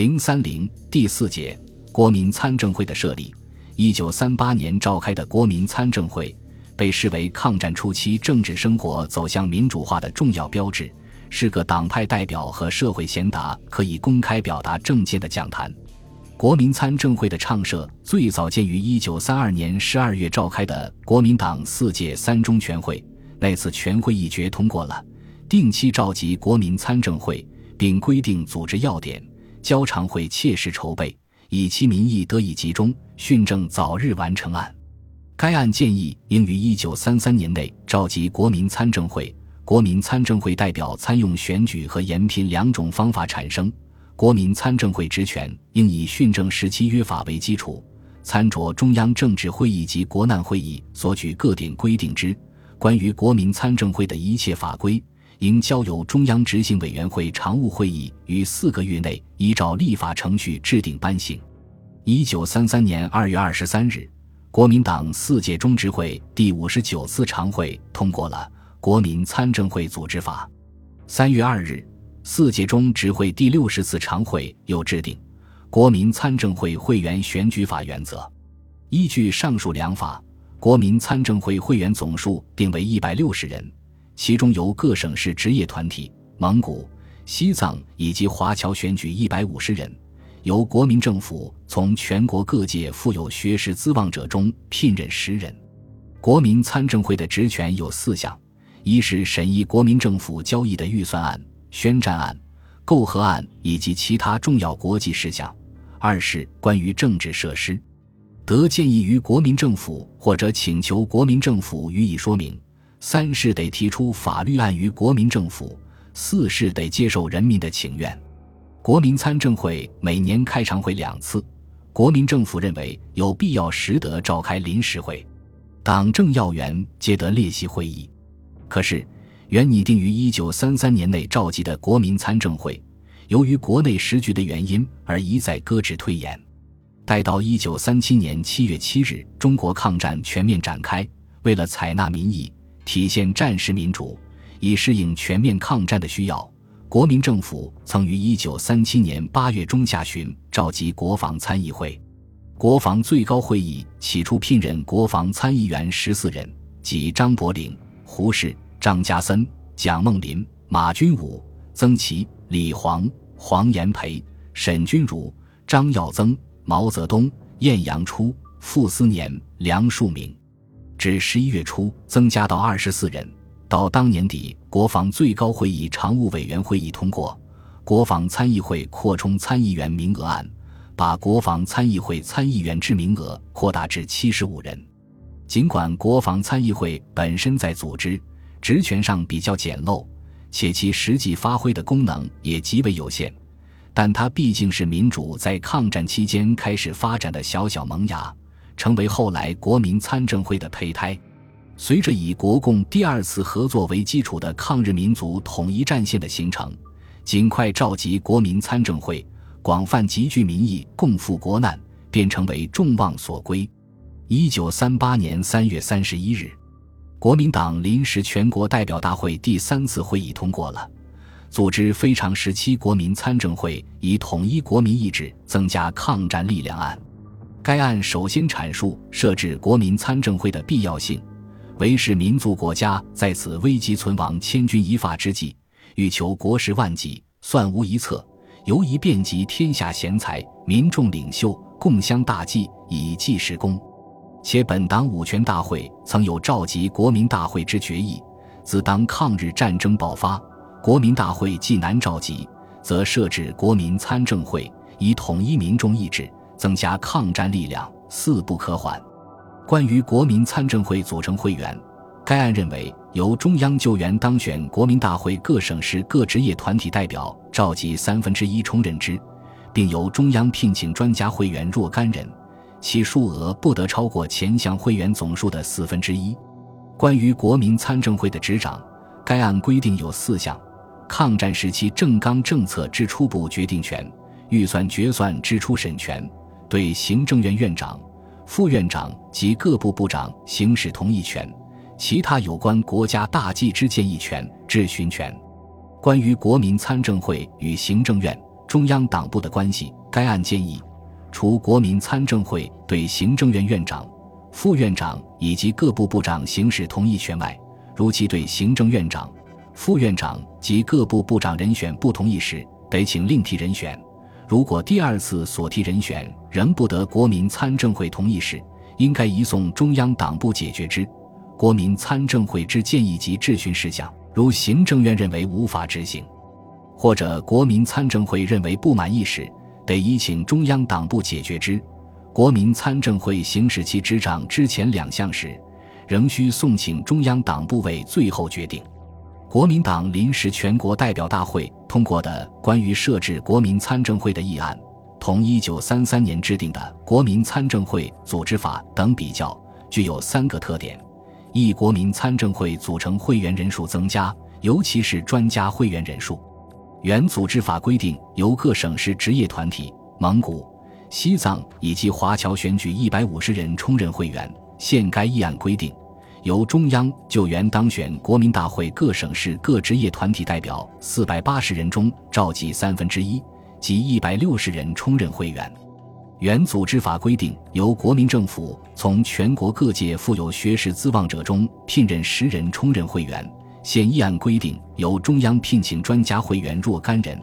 零三零第四节国民参政会的设立。一九三八年召开的国民参政会，被视为抗战初期政治生活走向民主化的重要标志，是个党派代表和社会贤达可以公开表达政见的讲坛。国民参政会的倡设最早见于一九三二年十二月召开的国民党四届三中全会，那次全会议决通过了定期召集国民参政会，并规定组织要点，交常会切实筹备。以其民意得以集中，训政早日完成案。该案建议应于一九三三年内召集国民参政会，国民参政会代表参用选举和延聘两种方法产生。国民参政会职权应以训政时期约法为基础，参酌中央政治会议及国难会议所举各点规定之。关于国民参政会的一切法规。应交由中央执行委员会常务会议于四个月内依照立法程序制定颁行。一九三三年二月二十三日，国民党四届中执会第五十九次常会通过了《国民参政会组织法》。三月二日，四届中执会第六十次常会又制定《国民参政会会员选举法》原则。依据上述两法，国民参政会会员总数定为一百六十人。其中由各省市职业团体、蒙古、西藏以及华侨选举一百五十人，由国民政府从全国各界富有学识资望者中聘任十人。国民参政会的职权有四项：一是审议国民政府交易的预算案、宣战案、媾和案以及其他重要国际事项；二是关于政治设施，得建议于国民政府或者请求国民政府予以说明。三是得提出法律案于国民政府，四是得接受人民的请愿。国民参政会每年开常会两次，国民政府认为有必要时得召开临时会，党政要员皆得列席会议。可是，原拟定于一九三三年内召集的国民参政会，由于国内时局的原因而一再搁置推延。待到一九三七年七月七日，中国抗战全面展开，为了采纳民意。体现战时民主，以适应全面抗战的需要，国民政府曾于一九三七年八月中下旬召集国防参议会。国防最高会议起初聘任国防参议员十四人，即张伯苓、胡适、张家森、蒋梦麟、马君武、曾琦、李煌、黄炎培、沈钧儒、张耀增、毛泽东、晏阳初、傅斯年、梁漱溟。至十一月初，增加到二十四人。到当年底，国防最高会议常务委员会议通过《国防参议会扩充参议员名额案》，把国防参议会参议员之名额扩大至七十五人。尽管国防参议会本身在组织职权上比较简陋，且其实际发挥的功能也极为有限，但它毕竟是民主在抗战期间开始发展的小小萌芽。成为后来国民参政会的胚胎。随着以国共第二次合作为基础的抗日民族统一战线的形成，尽快召集国民参政会，广泛集聚民意，共赴国难，便成为众望所归。一九三八年三月三十一日，国民党临时全国代表大会第三次会议通过了组织非常时期国民参政会，以统一国民意志、增加抗战力量案。该案首先阐述设置国民参政会的必要性，为使民族国家在此危急存亡、千钧一发之际，欲求国事万计，算无一策，尤宜遍及天下贤才、民众领袖，共襄大计，以济时功。且本党五权大会曾有召集国民大会之决议，自当抗日战争爆发，国民大会既难召集，则设置国民参政会，以统一民众意志。增加抗战力量，四不可缓。关于国民参政会组成会员，该案认为由中央救援当选国民大会各省市各职业团体代表召集三分之一充任之，并由中央聘请专家会员若干人，其数额不得超过前项会员总数的四分之一。关于国民参政会的执掌，该案规定有四项：抗战时期政纲政策之初步决定权、预算决算之初审权。对行政院院长、副院长及各部部长行使同意权，其他有关国家大计之建议权、质询权。关于国民参政会与行政院、中央党部的关系。该案建议，除国民参政会对行政院院长、副院长以及各部部长行使同意权外，如其对行政院长、副院长及各部部长人选不同意时，得请另提人选。如果第二次所提人选仍不得国民参政会同意时，应该移送中央党部解决之。国民参政会之建议及质询事项，如行政院认为无法执行，或者国民参政会认为不满意时，得移请中央党部解决之。国民参政会行使其执掌之前两项时，仍需送请中央党部为最后决定。国民党临时全国代表大会通过的关于设置国民参政会的议案，同一九三三年制定的《国民参政会组织法》等比较，具有三个特点：一、国民参政会组成会员人数增加，尤其是专家会员人数。原组织法规定，由各省市职业团体、蒙古、西藏以及华侨选举一百五十人充任会员。现该议案规定。由中央就原当选国民大会各省市各职业团体代表四百八十人中召集三分之一，即一百六十人充任会员。原组织法规定，由国民政府从全国各界富有学识资望者中聘任十人充任会员。现议案规定，由中央聘请专家会员若干人，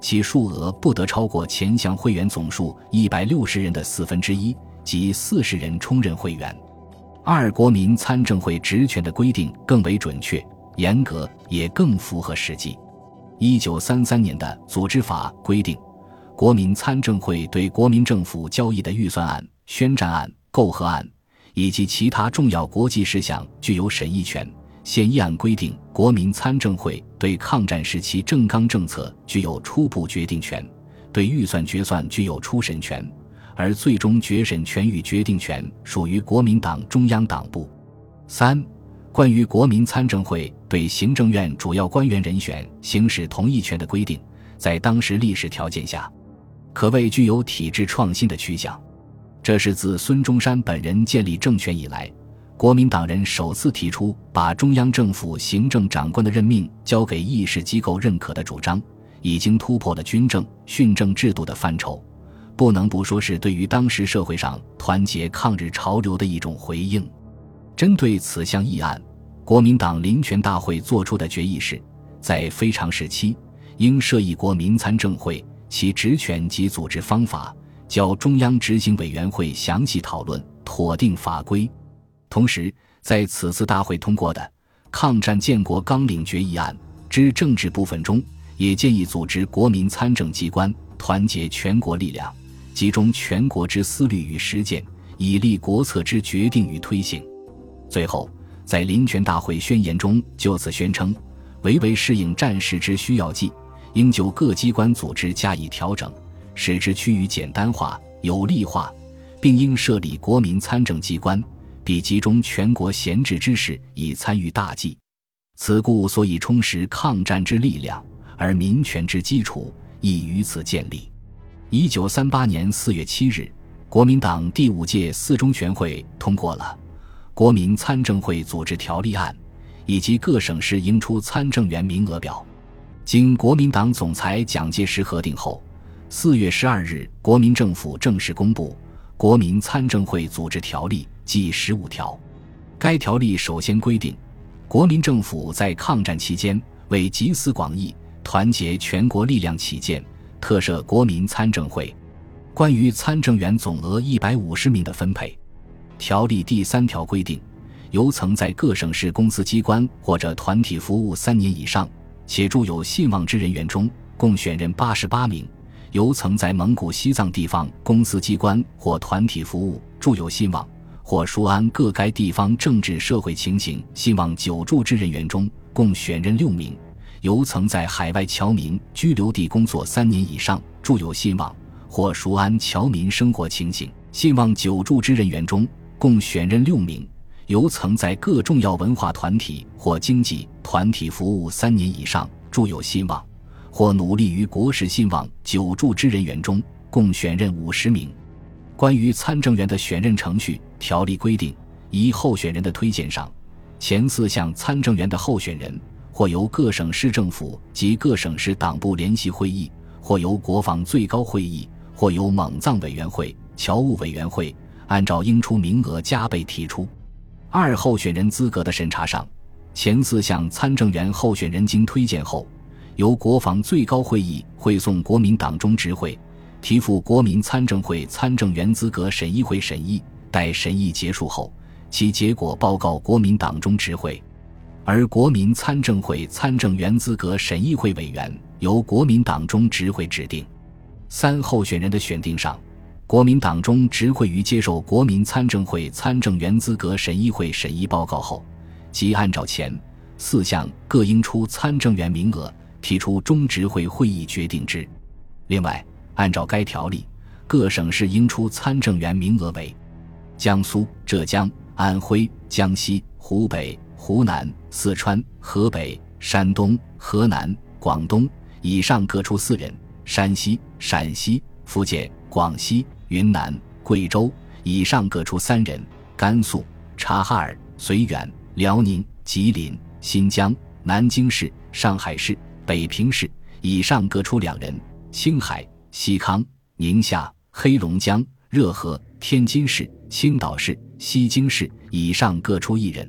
其数额不得超过前项会员总数一百六十人的四分之一，即四十人充任会员。二国民参政会职权的规定更为准确、严格，也更符合实际。一九三三年的组织法规定，国民参政会对国民政府交易的预算案、宣战案、媾和案以及其他重要国际事项具有审议权。现议案规定，国民参政会对抗战时期政纲政策具有初步决定权，对预算决算具有初审权。而最终决审权与决定权属于国民党中央党部。三、关于国民参政会对行政院主要官员人选行使同意权的规定，在当时历史条件下，可谓具有体制创新的趋向。这是自孙中山本人建立政权以来，国民党人首次提出把中央政府行政长官的任命交给议事机构认可的主张，已经突破了军政、训政制度的范畴。不能不说是对于当时社会上团结抗日潮流的一种回应。针对此项议案，国民党临权大会作出的决议是，在非常时期，应设一国民参政会，其职权及组织方法，交中央执行委员会详细讨论，妥定法规。同时，在此次大会通过的《抗战建国纲领决议案》之政治部分中，也建议组织国民参政机关，团结全国力量。集中全国之思虑与实践，以立国策之决定与推行。最后，在临权大会宣言中就此宣称：唯为适应战时之需要计，应就各机关组织加以调整，使之趋于简单化、有力化，并应设立国民参政机关，必集中全国闲置之士以参与大计。此故所以充实抗战之力量，而民权之基础亦于此建立。一九三八年四月七日，国民党第五届四中全会通过了《国民参政会组织条例案》，以及各省市应出参政员名额表。经国民党总裁蒋介石核定后，四月十二日，国民政府正式公布《国民参政会组织条例》第十五条。该条例首先规定，国民政府在抗战期间为集思广益、团结全国力量起见。特设国民参政会，关于参政员总额一百五十名的分配，条例第三条规定，由曾在各省市公司机关或者团体服务三年以上且著有信望之人员中，共选任八十八名；由曾在蒙古、西藏地方公司机关或团体服务著有信望，或熟谙各该地方政治社会情形信望久住之人员中，共选任六名。由曾在海外侨民居留地工作三年以上、著有信望或熟谙侨民生活情形、信望久驻之人员中，共选任六名；由曾在各重要文化团体或经济团体服务三年以上、著有信望或努力于国事信望久驻之人员中，共选任五十名。关于参政员的选任程序，条例规定：一、候选人的推荐上，前四项参政员的候选人。或由各省市政府及各省市党部联席会议，或由国防最高会议，或由蒙藏委员会、侨务委员会按照应出名额加倍提出。二候选人资格的审查上，前四项参政员候选人经推荐后，由国防最高会议会送国民党中执会，提付国民参政会参政员资格审议会审议。待审议结束后，其结果报告国民党中执会。而国民参政会参政员资格审议会委员由国民党中执会指定。三候选人的选定上。国民党中执会于接受国民参政会参政员资格审议会审议报告后，即按照前四项各应出参政员名额，提出中执会会议决定之。另外，按照该条例，各省市应出参政员名额为：江苏、浙江、安徽、江西、湖北、湖南、四川、河北、山东、河南、广东以上各出四人；山西、陕西、福建、广西。云南、贵州以上各出三人；甘肃、察哈尔、绥远、辽宁、吉林、新疆、南京市、上海市、北平市以上各出两人；青海、西康、宁夏、黑龙江、热河、天津市、青岛市、西京市以上各出一人。